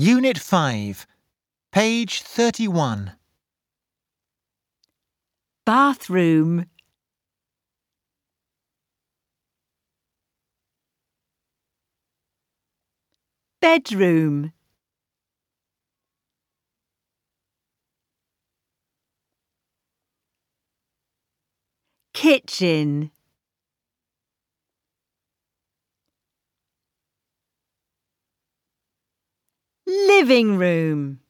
Unit 5, page 31. bathroom, bedroom, kitchen, living room.